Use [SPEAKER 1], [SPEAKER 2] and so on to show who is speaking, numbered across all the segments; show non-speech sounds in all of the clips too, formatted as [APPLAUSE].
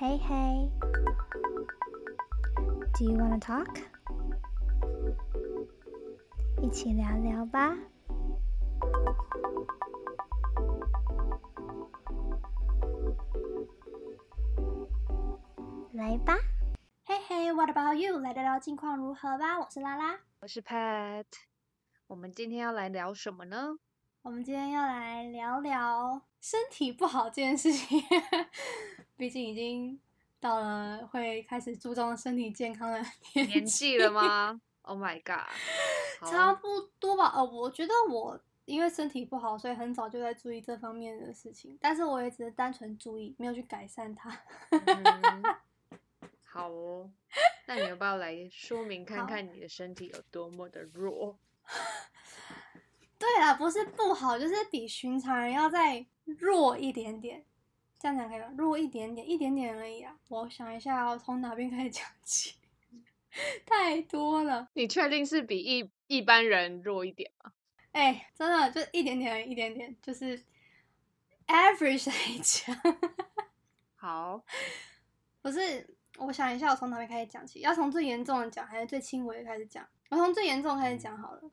[SPEAKER 1] Hey, hey. Do you wanna talk? 一起聊聊吧。来吧。Hey, hey. What about you? 来聊聊近况如何吧。我是拉拉。
[SPEAKER 2] 我是 Pat。我们今天要来聊什么呢？
[SPEAKER 1] 我们今天要来聊聊身体不好这件事情。毕竟已经到了会开始注重身体健康的
[SPEAKER 2] 年纪了 [LAUGHS] 吗？Oh my god，
[SPEAKER 1] 差不多吧。呃，我觉得我因为身体不好，所以很早就在注意这方面的事情。但是我也只是单纯注意，没有去改善它。[LAUGHS]
[SPEAKER 2] 好哦，那你要不要来说明看看你的身体有多么的弱？[LAUGHS]
[SPEAKER 1] 对啦，不是不好，就是比寻常人要再弱一点点。这样讲可以吗？弱一点点，一点点而已啊！我想一下，我从哪边开始讲起？[LAUGHS] 太多了。
[SPEAKER 2] 你确定是比一一般人弱一点吗？
[SPEAKER 1] 哎，真的就一点点，一点点，就是 average 来讲。[LAUGHS]
[SPEAKER 2] 好，
[SPEAKER 1] 不是，我想一下，我从哪边开始讲起？要从最严重的讲，还是最轻微的开始讲？我从最严重开始讲好了。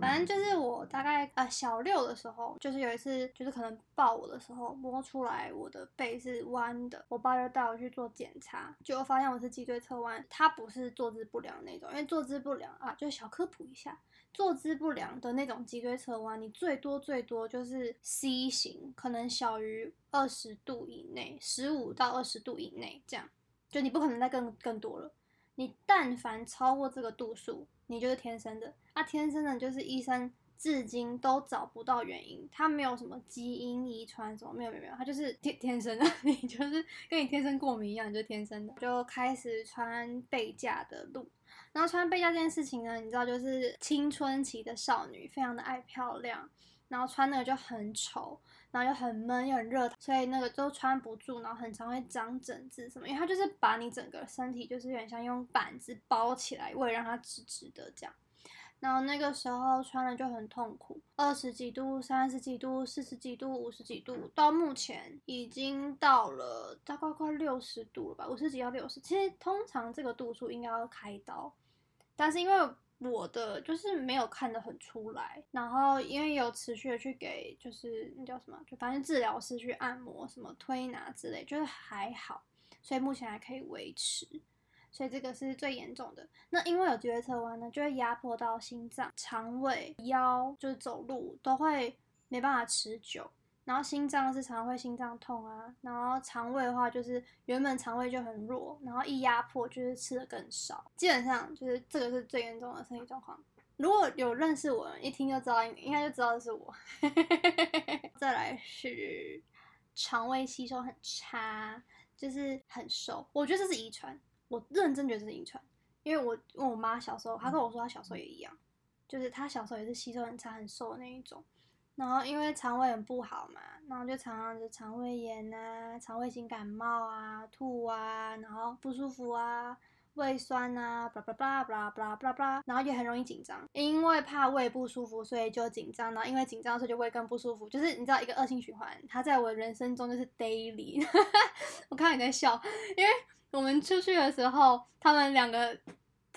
[SPEAKER 1] 反正就是我大概呃小六的时候，就是有一次就是可能抱我的时候摸出来我的背是弯的，我爸就带我去做检查，结果发现我是脊椎侧弯，他不是坐姿不良那种，因为坐姿不良啊，就小科普一下，坐姿不良的那种脊椎侧弯，你最多最多就是 C 型，可能小于二十度以内，十五到二十度以内这样，就你不可能再更更多了，你但凡超过这个度数。你就是天生的，啊，天生的，就是医生至今都找不到原因，他没有什么基因遗传什么，没有没有没有，他就是天天生的，[LAUGHS] 你就是跟你天生过敏一样，你就天生的，就开始穿背架的路，然后穿背架这件事情呢，你知道就是青春期的少女非常的爱漂亮。然后穿那个就很丑，然后又很闷又很热，所以那个都穿不住，然后很常会长疹子什么，因为它就是把你整个身体就是有点像用板子包起来，为了让它直直的这样。然后那个时候穿了就很痛苦，二十几度、三十几度、四十几度、五十几度，到目前已经到了大概快六十度了吧，五十几到六十。其实通常这个度数应该要开刀，但是因为。我的就是没有看得很出来，然后因为有持续的去给，就是那叫什么，就反正治疗师去按摩、什么推拿之类，就是还好，所以目前还可以维持。所以这个是最严重的。那因为有脊椎侧弯呢，就会压迫到心脏、肠胃、腰，就是走路都会没办法持久。然后心脏是常会心脏痛啊，然后肠胃的话就是原本肠胃就很弱，然后一压迫就是吃的更少，基本上就是这个是最严重的身体状况。如果有认识我，一听就知道，应该就知道是我。[LAUGHS] 再来是肠胃吸收很差，就是很瘦。我觉得这是遗传，我认真觉得这是遗传，因为我问我妈小时候，她跟我说她小时候也一样，就是她小时候也是吸收很差、很瘦的那一种。然后因为肠胃很不好嘛，然后就常常就肠胃炎啊、肠胃型感冒啊、吐啊，然后不舒服啊、胃酸啊，巴拉巴拉巴拉巴拉巴拉巴拉，然后也很容易紧张，因为怕胃不舒服，所以就紧张，然后因为紧张所以就胃更不舒服，就是你知道一个恶性循环，它在我人生中就是 daily。[LAUGHS] 我看你在笑，因为我们出去的时候，他们两个。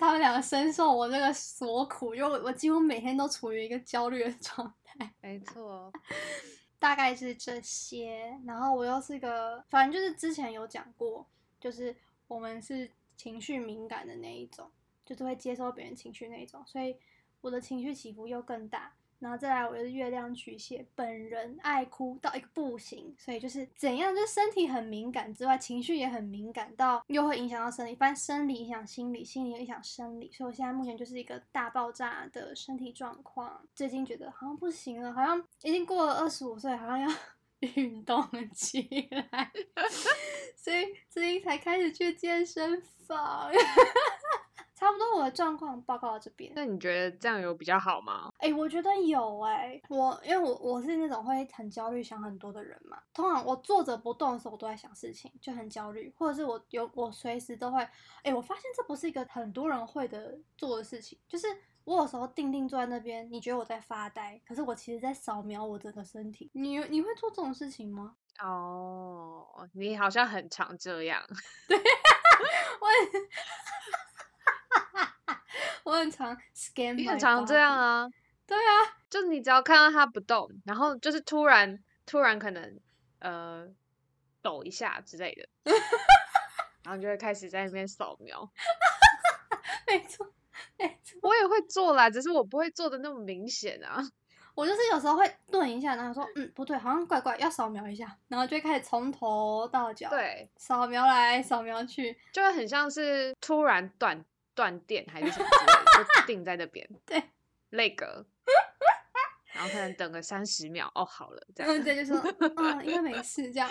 [SPEAKER 1] 他们两个深受我这个所苦，因为我我几乎每天都处于一个焦虑的状态。
[SPEAKER 2] 没错，[LAUGHS]
[SPEAKER 1] 大概是这些。然后我又是个，反正就是之前有讲过，就是我们是情绪敏感的那一种，就是会接收别人情绪那一种，所以我的情绪起伏又更大。然后再来，我就是月亮巨蟹，本人爱哭到一个不行，所以就是怎样，就是身体很敏感之外，情绪也很敏感，到又会影响到生理，反正生理影响心理，心理又影响生理，所以我现在目前就是一个大爆炸的身体状况。最近觉得好像不行了，好像已经过了二十五岁，好像要 [LAUGHS] 运动起来，[LAUGHS] 所以最近才开始去健身房。[LAUGHS] 差不多我的状况报告到这边，
[SPEAKER 2] 那你觉得这样有比较好吗？
[SPEAKER 1] 哎，我觉得有哎，我因为我我是那种会很焦虑、想很多的人嘛。通常我坐着不动的时候，我都在想事情，就很焦虑，或者是我有我随时都会。哎，我发现这不是一个很多人会的做的事情，就是我有时候定定坐在那边，你觉得我在发呆，可是我其实在扫描我整个身体。你你会做这种事情吗？
[SPEAKER 2] 哦，你好像很常这样。[LAUGHS]
[SPEAKER 1] 对 [LAUGHS] 我很我很常 scan，
[SPEAKER 2] 你很常这样啊？
[SPEAKER 1] 对啊，
[SPEAKER 2] 就是你只要看到它不动，然后就是突然突然可能呃抖一下之类的，[LAUGHS] 然后就会开始在那边扫描。[LAUGHS]
[SPEAKER 1] 没错，没错，
[SPEAKER 2] 我也会做啦，只是我不会做的那么明显啊。[LAUGHS]
[SPEAKER 1] 我就是有时候会顿一下，然后说嗯不对，好像怪怪，要扫描一下，然后就会开始从头到脚
[SPEAKER 2] 对，
[SPEAKER 1] 扫描来扫描去，
[SPEAKER 2] 就会很像是突然断断电还是什么之类的，就 [LAUGHS] 定在那边。
[SPEAKER 1] 对，
[SPEAKER 2] 那个，然后可能等个三十秒，哦，好了，这样。
[SPEAKER 1] 嗯，对，就说嗯 [LAUGHS] 应该没事，这样。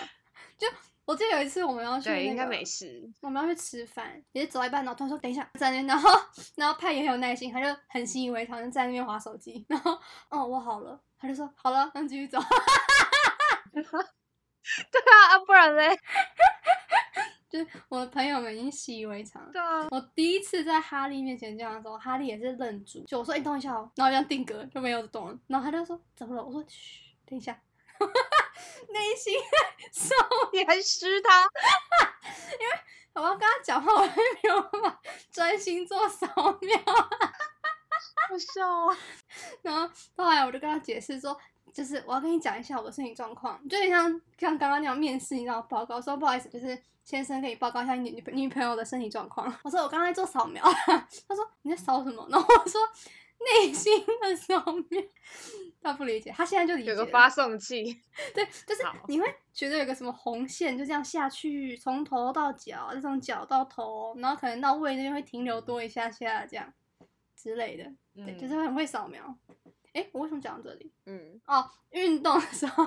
[SPEAKER 1] 就我记得有一次我们要去、那
[SPEAKER 2] 对，应该没事。
[SPEAKER 1] 我们要去吃饭，也是走到一半，然后突然说等一下，在那，然后然后派也很有耐心，他就很习以为常，就在那边划手机，然后哦我好了，他就说好了，那继续走。[LAUGHS]
[SPEAKER 2] 对啊，啊不然嘞？
[SPEAKER 1] 就是我的朋友们已经习以为常。
[SPEAKER 2] 对啊，
[SPEAKER 1] 我第一次在哈利面前这样的时候，哈利也是愣住，就我说：“哎、等一下哦。”然后这样定格就没有动了。然后他就说：“怎么了？”我说：“嘘，等一下。[LAUGHS] ”内心在受，
[SPEAKER 2] 你还湿他？
[SPEAKER 1] 我要跟他讲话，我还没有办法专心做扫描。
[SPEAKER 2] 好笑啊！[LAUGHS]
[SPEAKER 1] 然后后来我就跟他解释说，就是我要跟你讲一下我的身体状况，就有点像像刚刚那样面试，你知道报告说不好意思，就是先生可以报告一下你女女朋友的身体状况。[LAUGHS] 我说我刚才做扫描，[LAUGHS] 他说你在扫什么？[LAUGHS] 然后我说内心的扫描。他不理解，他现在就理解。
[SPEAKER 2] 有个发送器，
[SPEAKER 1] 对，就是你会觉得有个什么红线就这样下去，从头到脚，再从脚到头，然后可能到胃那边会停留多一下下这样之类的。对，就是
[SPEAKER 2] 嗯
[SPEAKER 1] 很会扫描。哎，我为什么讲到这里？
[SPEAKER 2] 嗯，
[SPEAKER 1] 哦，运动的时候，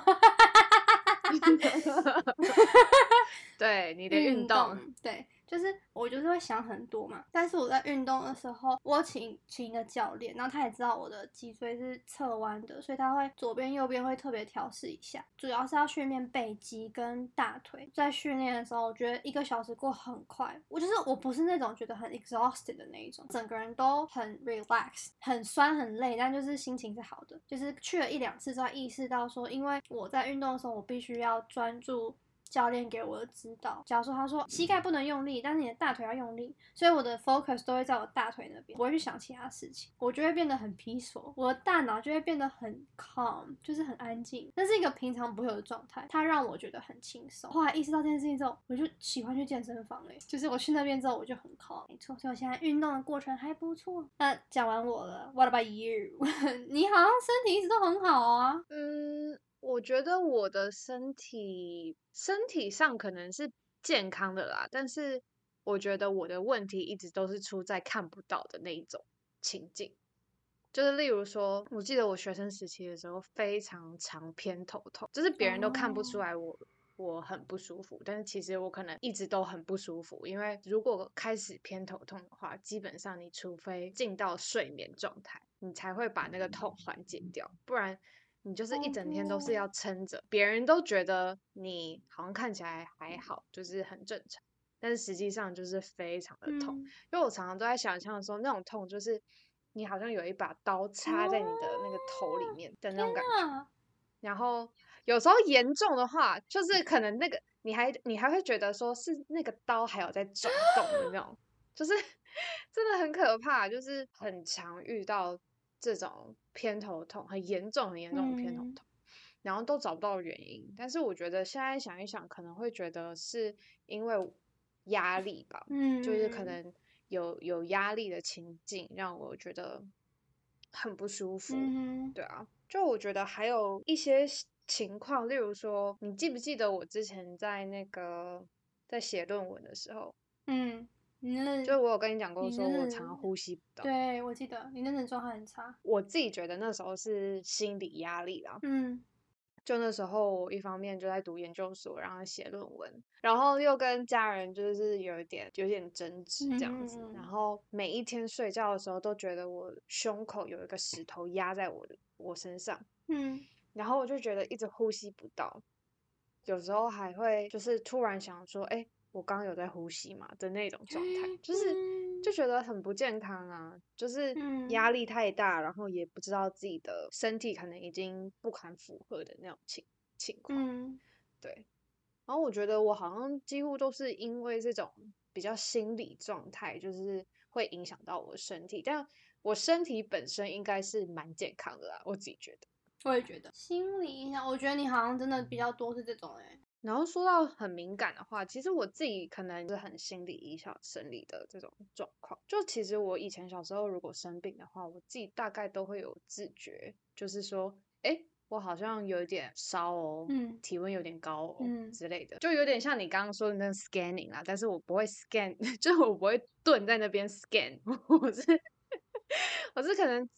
[SPEAKER 1] [LAUGHS]
[SPEAKER 2] 对你的运动，
[SPEAKER 1] 对，就是我就是会想很多嘛。但是我在运动的时候，我请请一个教练，然后他也知道我的脊椎是侧弯的，所以他会左边右边会特别调试一下，主要是要训练背肌跟大腿。在训练的时候，我觉得一个小时过很快，我就是我不是那种觉得很 exhausted 的那一种，整个人都很 relax，很酸很累，但就是心情是好的。就是去了一两次之后，意识到说，因为我在运动的时候，我必须要专注。教练给我的指导，假如说他说膝盖不能用力，但是你的大腿要用力，所以我的 focus 都会在我大腿那边，不会去想其他事情，我就会变得很 peaceful，我的大脑就会变得很 calm，就是很安静，那是一个平常不会有的状态，它让我觉得很轻松。后来意识到这件事情之后，我就喜欢去健身房嘞、就是我去那边之后我就很 calm，没错，所以我现在运动的过程还不错。那讲完我了，What about you？[LAUGHS] 你好像身体一直都很好啊。
[SPEAKER 2] 嗯，我觉得我的身体身体上可能是健康的啦，但是我觉得我的问题一直都是出在看不到的那一种情境。就是例如说，我记得我学生时期的时候非常常偏头痛，就是别人都看不出
[SPEAKER 1] 哦
[SPEAKER 2] 来我、我很不舒服，但是其实我可能一直都很不舒服。因为如果开始偏头痛的话，基本上你除非进到睡眠状态，你才会把那个痛缓解掉，不然你就是一
[SPEAKER 1] 哦
[SPEAKER 2] 整天都是要撑着，别人都觉得你好像看起来还好，就是很正常，但是实际上就是非常的痛。
[SPEAKER 1] 嗯
[SPEAKER 2] 因为我常常都在想象说，那种痛就是你好像有一把刀插在你的那个头里面的那种感觉。
[SPEAKER 1] 啊，
[SPEAKER 2] 然后有时候严重的话，就是可能那个你还你还会觉得说是那个刀还有在转动的那种，[LAUGHS] 就是 [LAUGHS] 真的很可怕，就是很常遇到这种偏头痛，很严重很严重的偏头
[SPEAKER 1] 嗯
[SPEAKER 2] 痛。然后都找不到原因，但是我觉得现在想一想，可能会觉得是因为压力吧，
[SPEAKER 1] 嗯，
[SPEAKER 2] 就是可能有有压力的情境让我觉得很不舒服。
[SPEAKER 1] 嗯，
[SPEAKER 2] 对啊，就我觉得还有一些情情况，例如说，你记不记得我之前在那个在写论文的时候，
[SPEAKER 1] 嗯，你那
[SPEAKER 2] 就我有跟你讲过，
[SPEAKER 1] 你
[SPEAKER 2] 说我常常呼吸不到。
[SPEAKER 1] 对我记得你那阵状态很差。
[SPEAKER 2] 我自己觉得那时候是心理压力啦，
[SPEAKER 1] 嗯
[SPEAKER 2] 就那时候我一方面就在读研究所，然后写论文，然后又跟家人就是有一点有点争执这样子，
[SPEAKER 1] 嗯
[SPEAKER 2] 然后每一天睡觉的时候都觉得我胸口有一个石头压在我的我身上，
[SPEAKER 1] 嗯
[SPEAKER 2] 然后我就觉得一直呼吸不到，有时候还会就是突然想说，哎，我刚刚有在呼吸嘛的那种状态，就是
[SPEAKER 1] 嗯
[SPEAKER 2] 就觉得很不健康啊，就是
[SPEAKER 1] 嗯
[SPEAKER 2] 压力太大，然后也不知道自己的身体可能已经不堪负荷的那种情情况。
[SPEAKER 1] 嗯
[SPEAKER 2] 对。然后我觉得我好像几乎都是因为这种比较心理状态，就是会影响到我身体，但我身体本身应该是蛮健康的啦，我自己觉得。
[SPEAKER 1] 我也觉得心理影响，我觉得你好像真的比较多是这种哎。
[SPEAKER 2] 然后说到很敏感的话，其实我自己可能是很心理影响生理的这种状况。就其实我以前小时候如果生病的话，我自己大概都会有自觉，就是说，哎。我好像有一点烧哦，嗯，体温有点高哦，嗯之类的，就有点像你刚刚说的那个 scanning 啦，但是我不会 scan，[LAUGHS] 就是我不会蹲在那边 scan，[LAUGHS] 我是我是可能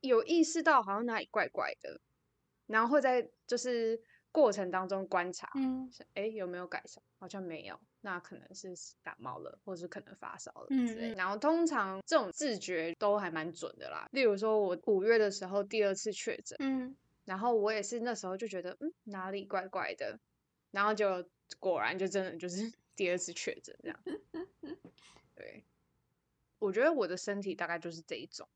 [SPEAKER 2] 有意识到好像哪里怪怪的，然后会在就是过程当中观察，嗯，哎有没有改善？好像没有，那可能是感冒了，或是可能发烧了之类。然后通常这种自觉都还蛮准的啦，例如说我五月的时候第二次确诊，嗯。然后我也是那时候就觉得，嗯，哪里怪怪的，然后就果然就真的就是 [LAUGHS] 第二次确诊这样。[LAUGHS] 对，我觉得我的身体大概就是这一种，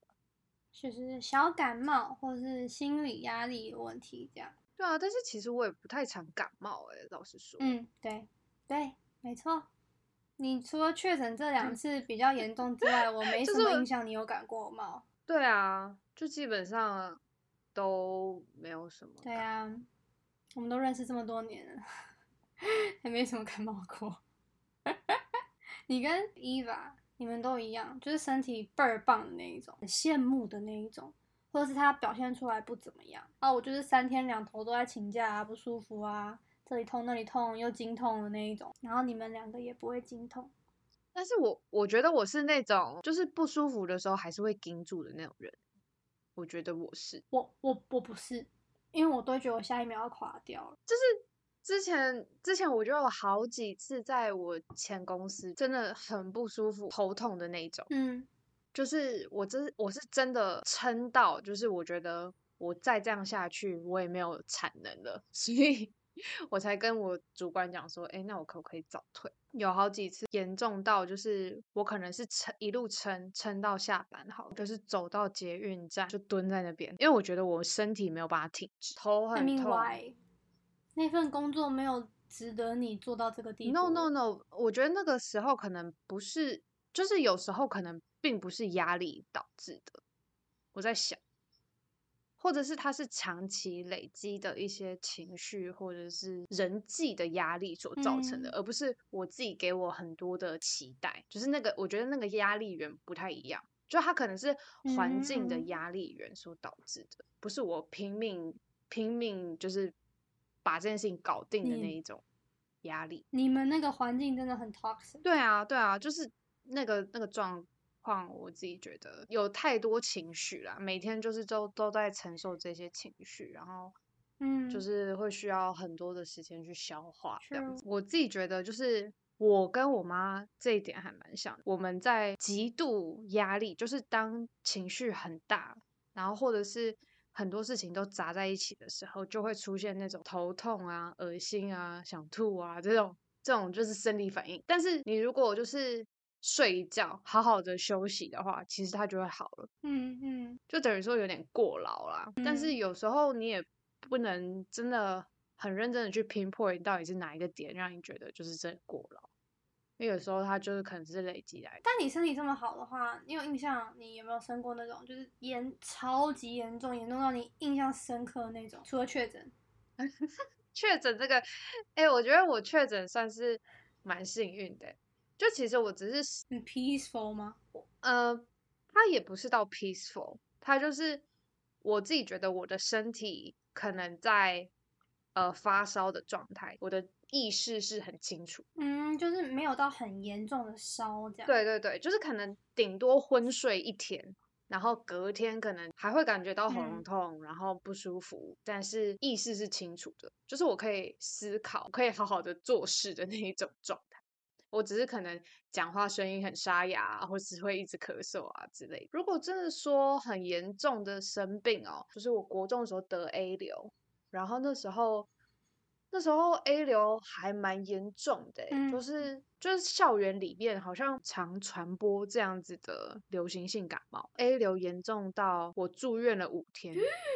[SPEAKER 1] 就是小感冒或者是心理压力问题这样。
[SPEAKER 2] 对啊，但是其实我也不太常感冒哎，老实说。
[SPEAKER 1] 嗯，对对，没错。你除了确诊这两次比较严重之外，我 [LAUGHS] 没什么印象你有感过冒。
[SPEAKER 2] 对啊，就基本上。都没有什么。
[SPEAKER 1] 对啊，我们都认识这么多年了，[LAUGHS] 还没什么感冒过。你跟 Eva，你们都一样，就是身体倍儿棒的那一种，很羡慕的那一种，或者是他表现出来不怎么样啊，我就是三天两头都在请假啊，不舒服啊，这里痛那里痛又经痛的那一种。然后你们两个也不会经痛，
[SPEAKER 2] 但是我我觉得我是那种，就是不舒服的时候还是会盯住的那种人。我觉得我是
[SPEAKER 1] 我我我不是，因为我都觉得我下一秒要垮掉了。
[SPEAKER 2] 就是之前之前我就有好几次在我前公司真的很不舒服、头痛的那种。嗯，就是我真我是真的撑到，就是我觉得我再这样下去，我也没有产能了，[LAUGHS] 所以。我才跟我主管讲说，哎，那我可不可以早退？有好几次严重到，就是我可能是撑一路撑撑到下班，好，就是走到捷运站就蹲在那边，因为我觉得我身体没有办法挺直，头很痛。
[SPEAKER 1] 那份工作没有值得你做到这个地步。
[SPEAKER 2] No No No，我觉得那个时候可能不是，就是有时候可能并不是压力导致的。我在想。或者是他是长期累积的一些情绪，或者是人际的压力所造成的，而不是我自己给我很多的期待。就是那个，我觉得那个压力源不太一样，就它可能是环境的压力源所导致的，不是我拼命拼命就是把这件事情搞定的那一种压力。
[SPEAKER 1] 你们那个环境真的很 toxic。
[SPEAKER 2] 对啊，对啊，就是那个那个状。况我自己觉得有太多情绪啦，每天就是都都在承受这些情绪，然后嗯，就是会需要很多的时间去消化这样子。我自己觉得就是我跟我妈这一点还蛮像，我们在极度压力，就是当情绪很大，然后或者是很多事情都砸在一起的时候，就会出现那种头痛啊、恶心啊、想吐啊这种这种就是生理反应。但是你如果就是睡一觉，好好的休息的话，其实它就会好了。嗯嗯，就等于说有点过劳啦。但是有时候你也不能真的很认真的去 pinpoint 到底是哪一个点让你觉得就是真的过劳，因为有时候它就是可能是累积来的。
[SPEAKER 1] 但你身体这么好的话，你有印象你有没有生过那种就是严超级严重、严重到你印象深刻的那种？除了确诊，[LAUGHS]
[SPEAKER 2] 确诊这个，哎，我觉得我确诊算是蛮幸运的。就其实我只是
[SPEAKER 1] 很 peaceful 吗？
[SPEAKER 2] 呃，它也不是到 peaceful，它就是我自己觉得我的身体可能在呃发烧的状态，我的意识是很清楚，
[SPEAKER 1] 嗯，就是没有到很严重的烧这样。
[SPEAKER 2] 对对对，就是可能顶多昏睡一天，然后隔天可能还会感觉到喉咙痛，然后不舒服，但是意识是清楚的，就是我可以思考，可以好好的做事的那一种状态。我只是可能讲话声音很沙哑，或是会一直咳嗽啊之类。如果真的说很严重的生病哦，就是我国中的时候得 A 流，然后那时候那时候 A 流还蛮严重的，就是就是校园里面好像常传播这样子的流行性感冒。A 流严重到我住院了五天，[GASPS]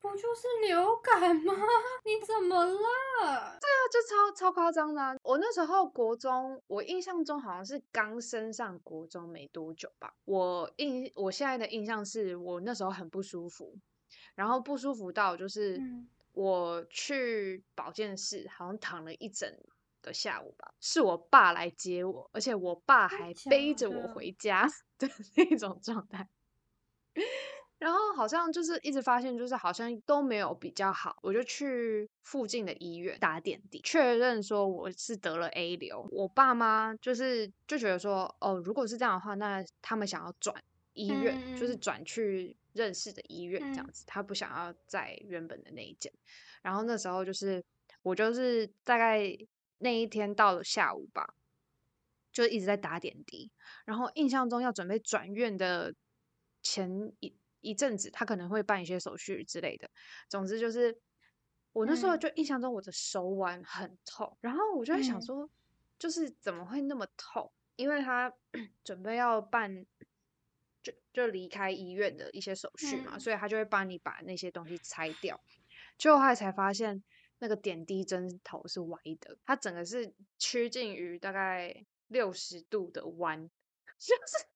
[SPEAKER 1] 不就是流感吗？[LAUGHS] 你怎么了？对
[SPEAKER 2] 啊，就超超夸张的。我那时候国中，我印象中好像是刚升上国中没多久吧。我印我现在的印象是我那时候很不舒服，然后不舒服到就是我去保健室，好像躺了一整个下午吧。是我爸来接我，而且我爸还背着我回家 [LAUGHS] 的那种状态。然后好像就是一直发现，就是好像都没有比较好，我就去附近的医院打点滴，确认说我是得了 A 流。我爸妈就是就觉得说，哦，如果是这样的话，那他们想要转医院，就是转去认识的医院这样子，他不想要在原本的那一间。然后那时候就是我就是大概那一天到了下午吧，就一直在打点滴，然后印象中要准备转院的前一。一阵子，他可能会办一些手续之类的。总之就是，我那时候就印象中我的手腕很痛，然后我就在想说，就是怎么会那么痛？因为他 [CLEARS THROAT] 准备要办，就就离开医院的一些手续嘛，所以他就会帮你把那些东西拆掉。最后他才发现，那个点滴针头是歪的，它整个是趋近于大概六十度的弯，[LAUGHS] 就是。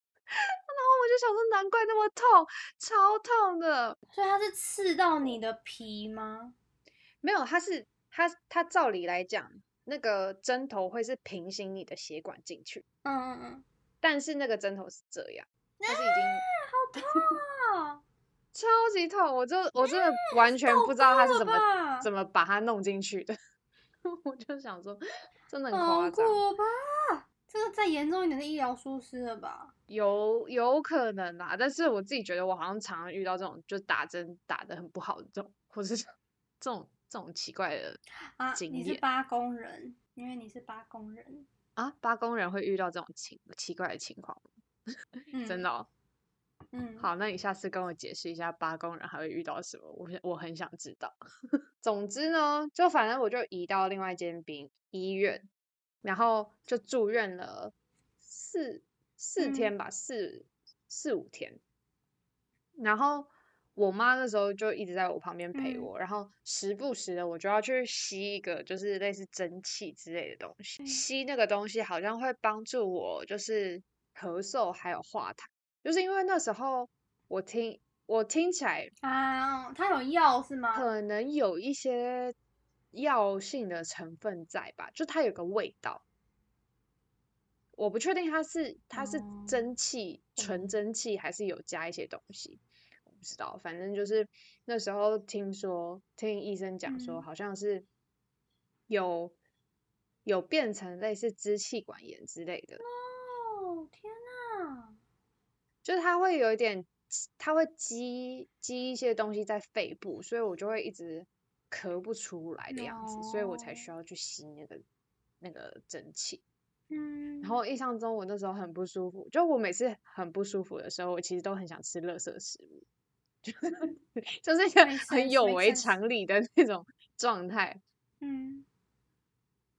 [SPEAKER 2] 我就想说，难怪那么痛，超痛的。
[SPEAKER 1] 所以它是刺到你的皮吗？
[SPEAKER 2] 没有，它是它它照理来讲，那个针头会是平行你的血管进去。嗯嗯嗯。但是那个针头是这样，它是已
[SPEAKER 1] 经好痛啊，[LAUGHS]
[SPEAKER 2] 超级痛！我就我真的完全不知道它是怎么怎么把它弄进去的。[LAUGHS] 我就想说，真的很夸张。
[SPEAKER 1] 这个再严重一点的医疗疏失了吧？
[SPEAKER 2] 有有可能啊，但是我自己觉得我好像常常遇到这种，就打针打的很不好的这种，或者是 [LAUGHS] 这种这种奇怪的
[SPEAKER 1] 啊。你是八工人，因为你是八工人
[SPEAKER 2] 啊，八工人会遇到这种情奇怪的情况，[LAUGHS] 真的。嗯，好，那你下次跟我解释一下八工人还会遇到什么？我我很想知道。[LAUGHS] 总之呢，就反正我就移到另外一间病医院。然后就住院了四四天吧，四四五天。然后我妈那时候就一直在我旁边陪我，然后时不时的我就要去吸一个就是类似蒸汽之类的东西，吸那个东西好像会帮助我就是咳嗽还有化痰，就是因为那时候我听我听起来
[SPEAKER 1] 啊，它有药是吗？
[SPEAKER 2] 可能有一些。药性的成分在吧？就它有个味道，我不确定它是它是蒸汽纯蒸汽还是有加一些东西，我不知道。反正就是那时候听说听医生讲说，好像是有有变成类似支气管炎之类的。
[SPEAKER 1] 哦天哪！
[SPEAKER 2] 就是它会有一点，它会积积一些东西在肺部，所以我就会一直。咳不出来的样子，所以我才需要去吸那个那个蒸汽。嗯，然后印象中我那时候很不舒服，就我每次很不舒服的时候，我其实都很想吃垃圾食物，就 [LAUGHS] [LAUGHS] 就是一个很有违常理的那种状态。嗯，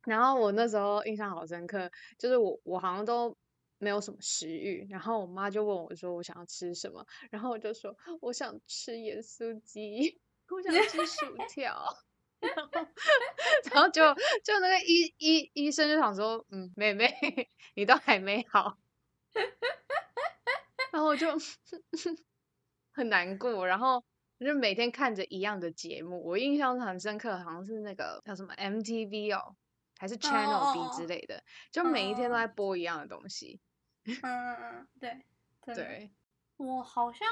[SPEAKER 2] 然后我那时候印象好深刻，就是我我好像都没有什么食欲，然后我妈就问我说我想要吃什么，然后我就说我想吃盐酥鸡。我想吃薯条，[LAUGHS] 然后，然后就就那个医医医生就想说，嗯，妹妹，[LAUGHS] 你都还没好，然后我就 [LAUGHS] 很难过，然后我就每天看着一样的节目，我印象很深刻，好像是那个叫什么 MTV 哦，还是 Channel B 之类的，就每一天都在播一样的东西。
[SPEAKER 1] 嗯嗯嗯，对
[SPEAKER 2] 对，
[SPEAKER 1] 我好像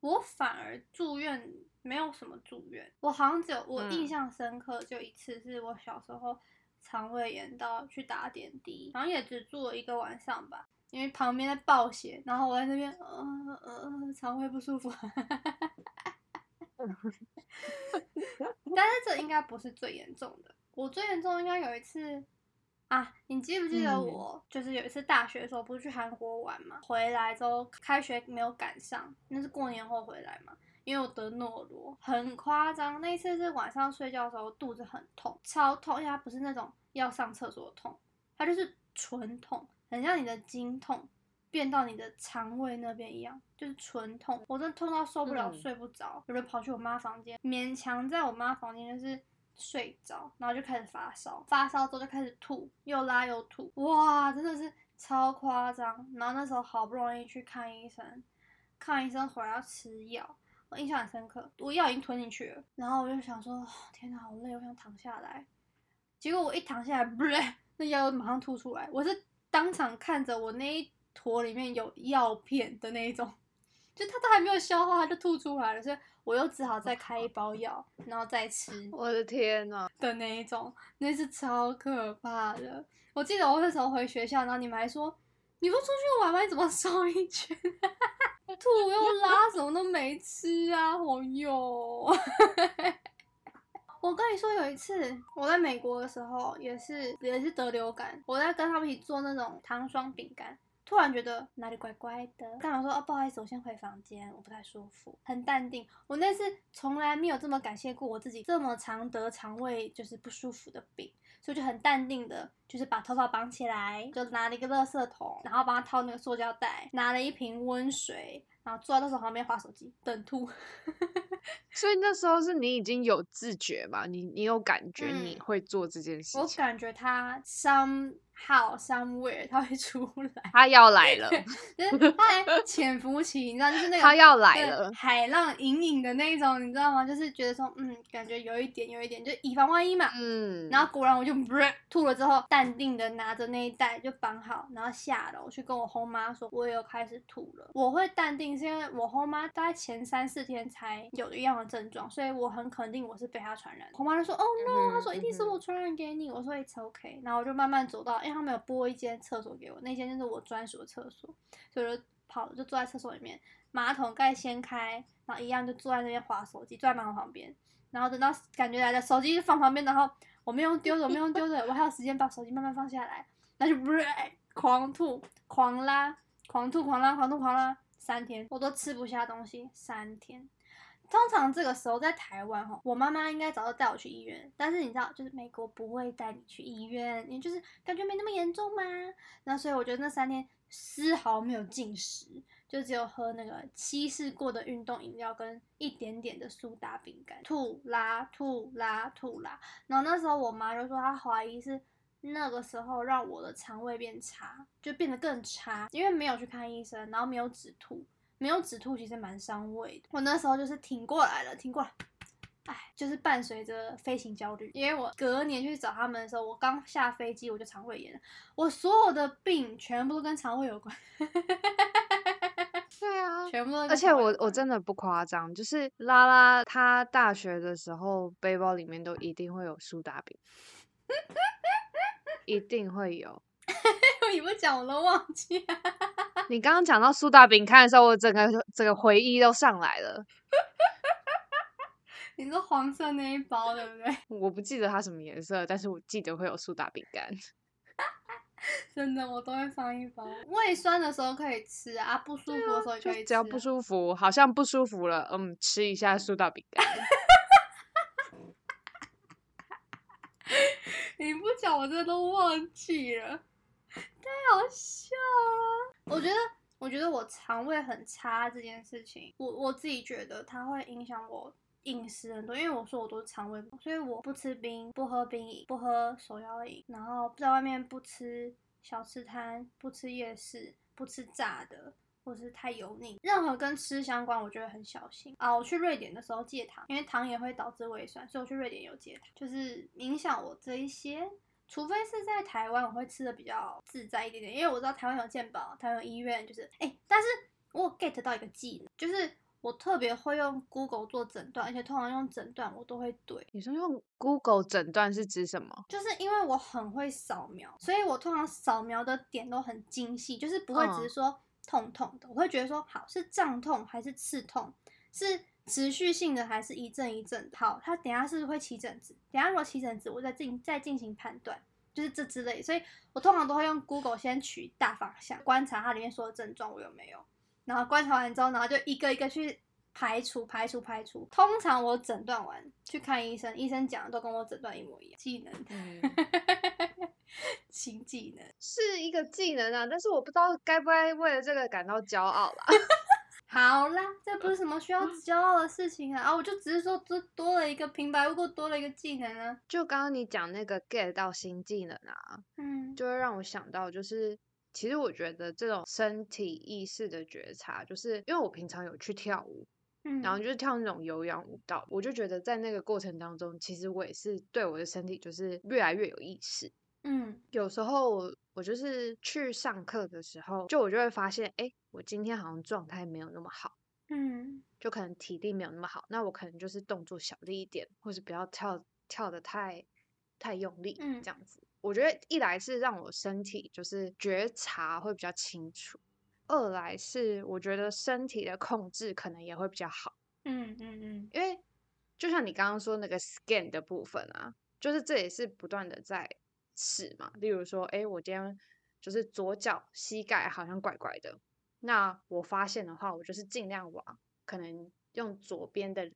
[SPEAKER 1] 我反而住院。没有什么住院，我好像只有我印象深刻就一次，是我小时候肠胃炎到去打点滴，然后也只住了一个晚上吧，因为旁边在暴血，然后我在那边呃呃肠胃不舒服，[LAUGHS] 但是这应该不是最严重的，我最严重应该有一次啊，你记不记得我就是有一次大学的时候不是去韩国玩嘛，回来之后开学没有赶上，那是过年后回来嘛。因为我得诺罗，很夸张。那一次是晚上睡觉的时候肚子很痛，超痛，因为它不是那种要上厕所的痛，它就是纯痛，很像你的经痛变到你的肠胃那边一样，就是纯痛，我真的痛到受不了，
[SPEAKER 2] 嗯
[SPEAKER 1] 睡不着，我就跑去我妈房间，勉强在我妈房间就是睡着，然后就开始发烧，发烧之后就开始吐，又拉又吐，哇，真的是超夸张。然后那时候好不容易去看医生，看医生回来要吃药，我印象很深刻，我药已经吞进去了，然后我就想说，哦天哪，好累，我想躺下来。结果我一躺下来，不是那药马上吐出来，我是当场看着我那一坨里面有药片的那一种，就它都还没有消化，它就吐出来了，所以我又只好再开一包药，然后再吃 [LAUGHS]
[SPEAKER 2] 我的天呐，
[SPEAKER 1] 的那一种，那是超可怕的。我记得我那时候回学校，然后你们还说，你不出去玩吗？你怎么瘦一圈？吐又拉，什么都没吃啊！好哟。[LAUGHS] 我跟你说，有一次我在美国的时候，也是也是得流感，我在跟他们一起做那种糖霜饼干，突然觉得哪里怪怪的，干嘛说哦不好意思，我先回房间，我不太舒服，很淡定。我那次从来没有这么感谢过我自己，这么常得肠胃就是不舒服的病，所以就很淡定的，就是把头发绑起来，就拿了一个垃圾桶，然后帮他套那个塑胶袋，拿了一瓶温水，然后坐在垃圾桶旁边划手机等吐。[LAUGHS]
[SPEAKER 2] 所以那时候是你已经有自觉嘛？你你有感觉你
[SPEAKER 1] 嗯
[SPEAKER 2] 会做这件事情，
[SPEAKER 1] 我感觉他 somehow somewhere 他会出来，
[SPEAKER 2] 他要来了，[LAUGHS]
[SPEAKER 1] 就是他还潜伏期，你知道，就是那个
[SPEAKER 2] 他要来了，
[SPEAKER 1] 海浪隐隐的那一种，你知道吗？就是觉得说，嗯，感觉有一点，有一点，就以防万一嘛。
[SPEAKER 2] 嗯，
[SPEAKER 1] 然后果然我就吐了之后，淡定的拿着那一袋就绑好，然后下楼去跟我后妈说，我也有开始吐了。我会淡定是因为我后妈大概前三四天才有一样的症状，所以我很肯定我是被她传染的。后妈就说，哦 no，她说一定是我传染给你。我说 it's okay，然后我就慢慢走到，因为他们有拨一间厕所给我，那间就是我专属的厕所，所以我就跑就坐在厕所里面，马桶盖掀开，然后一样就坐在那边划手机，坐在马桶旁边。然后等到感觉来了，手机放旁边，然后我没用丢的，我没用丢的，我还有时间把手机慢慢放下来，那就 [LAUGHS] 狂吐、狂拉、狂吐、狂拉、狂吐、狂拉，三天我都吃不下东西，三天。通常这个时候在台湾哈，我妈妈应该早就带我去医院，但是你知道，就是美国不会带你去医院，你就是感觉没那么严重嘛。那所以我觉得那三天丝毫没有进食，就只有喝那个稀释过的运动饮料跟一点点的苏打饼干，吐拉吐拉吐拉。然后那时候我妈就说她怀疑是那个时候让我的肠胃变差，就变得更差，因为没有去看医生，然后没有止吐，没有止吐其实蛮伤胃的。我那时候就是挺过来了，挺过来。哎，就是伴随着飞行焦虑，因为我隔年去找他们的时候，我刚下飞机我就肠胃炎了，我所有的病全部都跟肠胃有关，
[SPEAKER 2] 对啊。
[SPEAKER 1] 全部都
[SPEAKER 2] 而且我我真的不夸张，就是拉拉她大学的时候，背包里面都一定会有苏打饼，一定会有。[LAUGHS]
[SPEAKER 1] 你不讲我都忘记了。
[SPEAKER 2] 你刚刚讲到苏打饼干的时候，我整个整个回忆都上来了。[LAUGHS]
[SPEAKER 1] 你说黄色那一包对不对？
[SPEAKER 2] 我不记得它什么颜色，但是我记得会有苏打饼干。[LAUGHS]
[SPEAKER 1] 真的，我都会放一包。胃酸的时候可以吃啊，不舒服的时候也可以吃、
[SPEAKER 2] 只要不舒服，好像不舒服了，嗯，吃一下苏打饼干。[LAUGHS]
[SPEAKER 1] 你不讲，我真的都忘记了，太太好笑了。我觉得，我觉得我肠胃很差这件事情，我我自己觉得它会影响我饮食很多，因为我说我都是肠胃不好，所以我不吃冰，不喝冰饮，不喝手摇饮，然后在外面不吃小吃摊，不吃夜市，不吃炸的。或是太油腻，任何跟吃相关，我觉得很小心啊。我去瑞典的时候戒糖，因为糖也会导致胃酸，所以我去瑞典有戒糖，就是影响我这一些。除非是在台湾，我会吃的比较自在一点点，因为我知道台湾有健保，台湾有医院，就是哎、但是我 get 到一个技能，就是我特别会用 Google 做诊断，而且通常用诊断我都会对，
[SPEAKER 2] 你说用 Google 诊断是指什么？
[SPEAKER 1] 就是因为我很会扫描，所以我通常扫描的点都很精细，就是不会只是说痛痛的，我会觉得说好是胀痛还是刺痛，是持续性的还是一阵一阵的。好，他等下是不是会起疹子？等下如果起疹子，我再进再进行判断，就是这之类。所以我通常都会用 Google 先取大方向，观察它里面所有症状我有没有，然后观察完之后，然后就一个一个去排除、排除、排除。通常我诊断完去看医生，医生讲的都跟我诊断一模一样，技能。
[SPEAKER 2] 嗯，[LAUGHS]
[SPEAKER 1] 新技能，
[SPEAKER 2] 是一个技能啊，但是我不知道该不该为了这个感到骄傲啦。[LAUGHS]
[SPEAKER 1] 好啦，这不是什么需要骄傲的事情啊！啊，我就只是说，多多了一个平白无故多了一个技能啊。
[SPEAKER 2] 就刚刚你讲那个 get 到新技能啊，
[SPEAKER 1] 嗯，
[SPEAKER 2] 就会让我想到，就是其实我觉得这种身体意识的觉察，就是因为我平常有去跳舞，
[SPEAKER 1] 嗯，
[SPEAKER 2] 然后就是跳那种有氧舞蹈，我就觉得在那个过程当中，其实我也是对我的身体就是越来越有意识。
[SPEAKER 1] 嗯。
[SPEAKER 2] 有时候我就是去上课的时候，就我就会发现，哎，我今天好像状态没有那么好，
[SPEAKER 1] 嗯。
[SPEAKER 2] 就可能体力没有那么好，那我可能就是动作小力一点，或是不要跳跳的太太用力，
[SPEAKER 1] 嗯。
[SPEAKER 2] 这样子。我觉得一来是让我身体就是觉察会比较清楚，二来是我觉得身体的控制可能也会比较好，
[SPEAKER 1] 嗯嗯嗯。
[SPEAKER 2] 因为就像你刚刚说那个 scan 的部分啊，就是这也是不断的在试嘛。例如说，哎，我今天就是左脚膝盖好像怪怪的，那我发现的话，我就是尽量往可能用左边的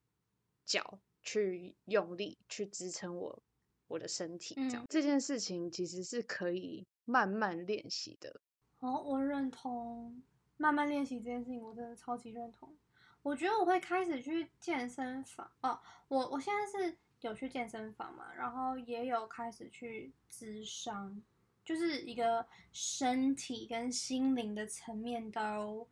[SPEAKER 2] 脚去用力去支撑我我的身体，这样、
[SPEAKER 1] 嗯
[SPEAKER 2] 这件事情其实是可以慢慢练习的。
[SPEAKER 1] 哦，我认同，慢慢练习这件事情，我真的超级认同。我觉得我会开始去健身房哦，我我现在是有去健身房嘛，然后也有开始去咨商，就是一个身体跟心灵的层面都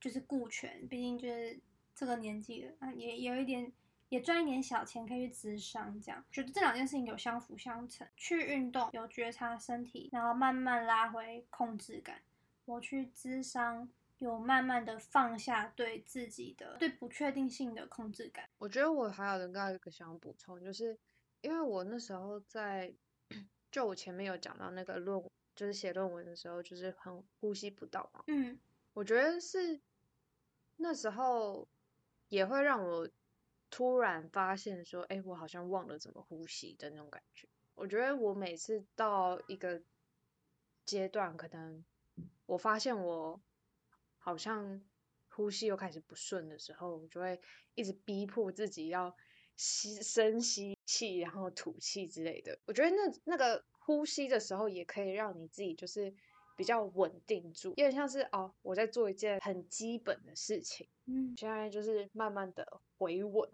[SPEAKER 1] 就是顾全，毕竟就是这个年纪了，也有一点也赚一点小钱可以去咨商，这样觉得这两件事情有相辅相成。去运动有觉察身体，然后慢慢拉回控制感。我去咨商，有慢慢的放下对自己的对不确定性的控制感。
[SPEAKER 2] 我觉得我还有另外一个想补充，就是因为我那时候在，[CLEARS THROAT] 就我前面有讲到那个论，就是写论文的时候，就是很呼吸不到嘛。
[SPEAKER 1] 嗯
[SPEAKER 2] 我觉得是那时候也会让我突然发现说，哎，我好像忘了怎么呼吸的那种感觉。我觉得我每次到一个阶段，可能我发现我好像呼吸又开始不顺的时候，我就会一直逼迫自己要吸深吸气，然后吐气之类的。我觉得那那个呼吸的时候，也可以让你自己就是比较稳定住，有点像是哦，我在做一件很基本的事情，
[SPEAKER 1] 嗯
[SPEAKER 2] 现在就是慢慢的回稳，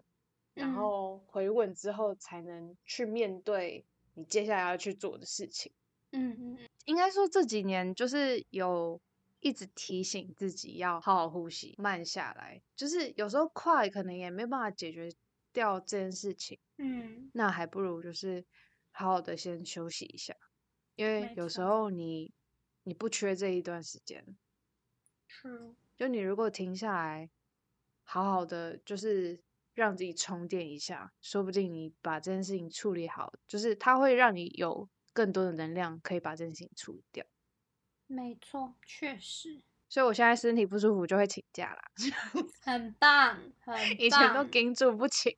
[SPEAKER 2] 然
[SPEAKER 1] 嗯
[SPEAKER 2] 后回稳之后才能去面对你接下来要去做的事情。
[SPEAKER 1] 嗯嗯嗯
[SPEAKER 2] 应该说这几年就是有一直提醒自己要好好呼吸，慢下来。就是有时候快可能也没办法解决掉这件事情，
[SPEAKER 1] 嗯。
[SPEAKER 2] 那还不如就是好好的先休息一下，因为有时候你你不缺这一段时间
[SPEAKER 1] ，，true，
[SPEAKER 2] 就你如果停下来，好好的就是让自己充电一下，说不定你把这件事情处理好，就是它会让你有更多的能量可以把这件事情处理掉。
[SPEAKER 1] 没错，确实
[SPEAKER 2] 所以我现在身体不舒服就会请假啦，[LAUGHS]
[SPEAKER 1] 很棒，很
[SPEAKER 2] 以前都
[SPEAKER 1] 棒
[SPEAKER 2] 盯住不请。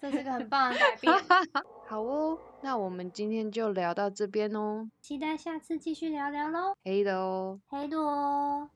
[SPEAKER 1] 这是个很棒的改变。[LAUGHS]
[SPEAKER 2] 好哦，那我们今天就聊到这边哦，
[SPEAKER 1] 期待下次继续聊聊喽，
[SPEAKER 2] 黑的哦。
[SPEAKER 1] 黑多。